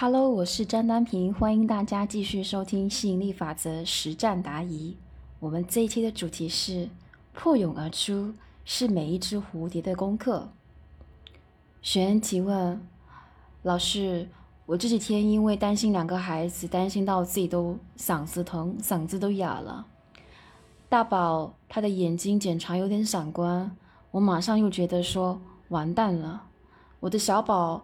Hello，我是张丹平，欢迎大家继续收听吸引力法则实战答疑。我们这一期的主题是破蛹而出是每一只蝴蝶的功课。学员提问：老师，我这几天因为担心两个孩子，担心到自己都嗓子疼，嗓子都哑了。大宝他的眼睛检查有点散光，我马上又觉得说完蛋了。我的小宝。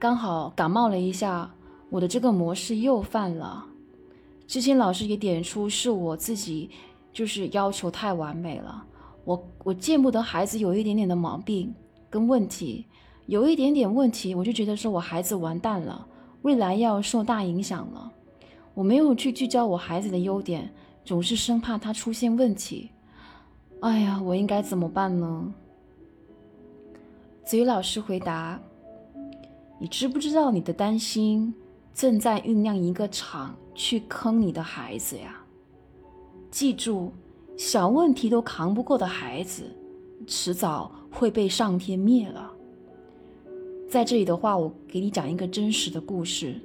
刚好感冒了一下，我的这个模式又犯了。之前老师也点出是我自己，就是要求太完美了。我我见不得孩子有一点点的毛病跟问题，有一点点问题，我就觉得说我孩子完蛋了，未来要受大影响了。我没有去聚焦我孩子的优点，总是生怕他出现问题。哎呀，我应该怎么办呢？子瑜老师回答。你知不知道你的担心正在酝酿一个场去坑你的孩子呀？记住，小问题都扛不过的孩子，迟早会被上天灭了。在这里的话，我给你讲一个真实的故事。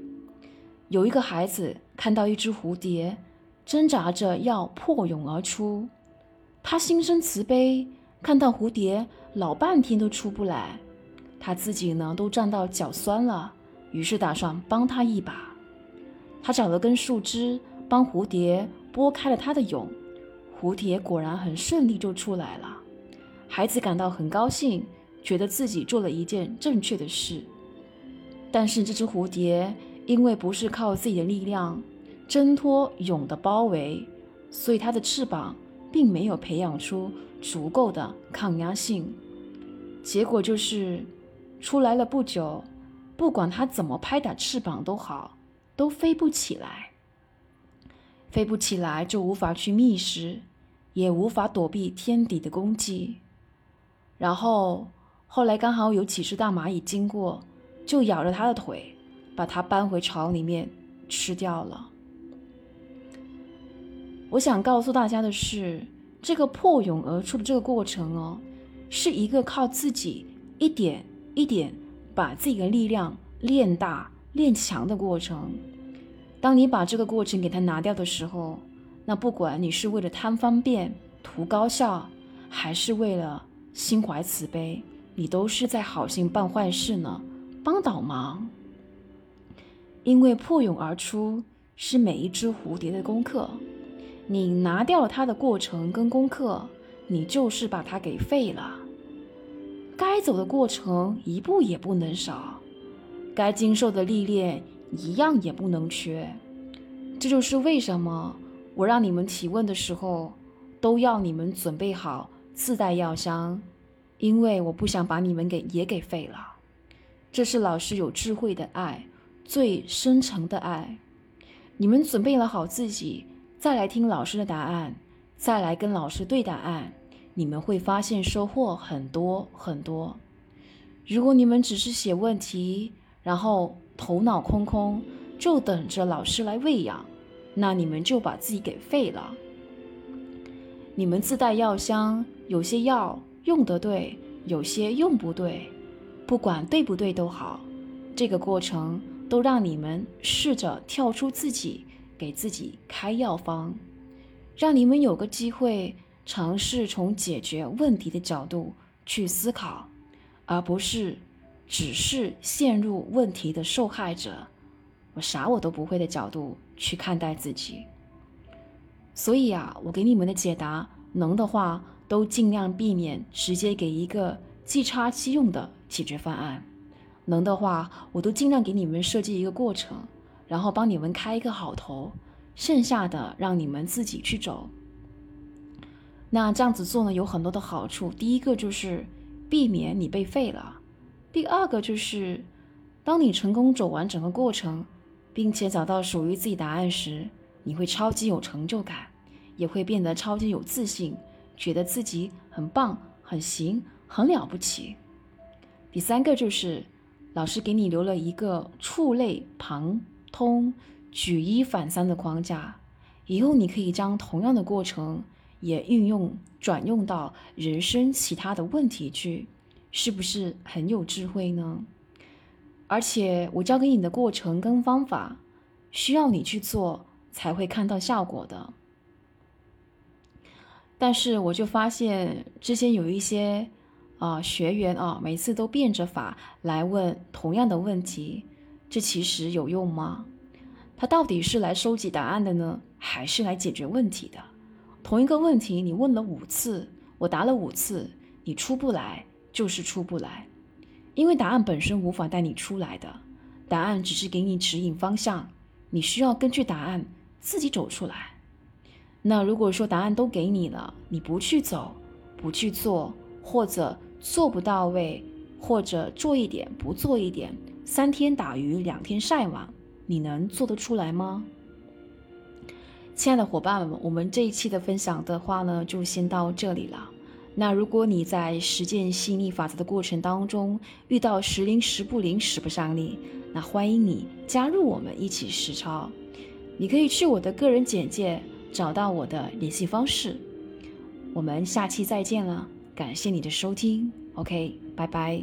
有一个孩子看到一只蝴蝶挣扎着要破蛹而出，他心生慈悲，看到蝴蝶老半天都出不来。他自己呢都站到脚酸了，于是打算帮他一把。他找了根树枝，帮蝴蝶拨开了它的蛹，蝴蝶果然很顺利就出来了。孩子感到很高兴，觉得自己做了一件正确的事。但是这只蝴蝶因为不是靠自己的力量挣脱蛹的包围，所以它的翅膀并没有培养出足够的抗压性，结果就是。出来了不久，不管它怎么拍打翅膀都好，都飞不起来。飞不起来就无法去觅食，也无法躲避天敌的攻击。然后后来刚好有几只大蚂蚁经过，就咬着它的腿，把它搬回巢里面吃掉了。我想告诉大家的是，这个破蛹而出的这个过程哦，是一个靠自己一点。一点把自己的力量练大、练强的过程。当你把这个过程给它拿掉的时候，那不管你是为了贪方便、图高效，还是为了心怀慈悲，你都是在好心办坏事呢，帮倒忙。因为破蛹而出是每一只蝴蝶的功课，你拿掉了它的过程跟功课，你就是把它给废了。该走的过程一步也不能少，该经受的历练一样也不能缺。这就是为什么我让你们提问的时候都要你们准备好自带药箱，因为我不想把你们给也给废了。这是老师有智慧的爱，最深沉的爱。你们准备了好自己，再来听老师的答案，再来跟老师对答案。你们会发现收获很多很多。如果你们只是写问题，然后头脑空空，就等着老师来喂养，那你们就把自己给废了。你们自带药箱，有些药用得对，有些用不对，不管对不对都好，这个过程都让你们试着跳出自己，给自己开药方，让你们有个机会。尝试从解决问题的角度去思考，而不是只是陷入问题的受害者，我啥我都不会的角度去看待自己。所以啊，我给你们的解答，能的话都尽量避免直接给一个即插即用的解决方案，能的话我都尽量给你们设计一个过程，然后帮你们开一个好头，剩下的让你们自己去走。那这样子做呢，有很多的好处。第一个就是避免你被废了；第二个就是，当你成功走完整个过程，并且找到属于自己答案时，你会超级有成就感，也会变得超级有自信，觉得自己很棒、很行、很了不起。第三个就是，老师给你留了一个触类旁通、举一反三的框架，以后你可以将同样的过程。也运用转用到人生其他的问题去，是不是很有智慧呢？而且我教给你的过程跟方法，需要你去做才会看到效果的。但是我就发现之前有一些啊学员啊，每次都变着法来问同样的问题，这其实有用吗？他到底是来收集答案的呢，还是来解决问题的？同一个问题你问了五次，我答了五次，你出不来就是出不来，因为答案本身无法带你出来的，答案只是给你指引方向，你需要根据答案自己走出来。那如果说答案都给你了，你不去走，不去做，或者做不到位，或者做一点不做一点，三天打鱼两天晒网，你能做得出来吗？亲爱的伙伴们，我们这一期的分享的话呢，就先到这里了。那如果你在实践吸引力法则的过程当中遇到时灵时不灵、使不上力，那欢迎你加入我们一起实操。你可以去我的个人简介。找到我的联系方式，我们下期再见了，感谢你的收听，OK，拜拜。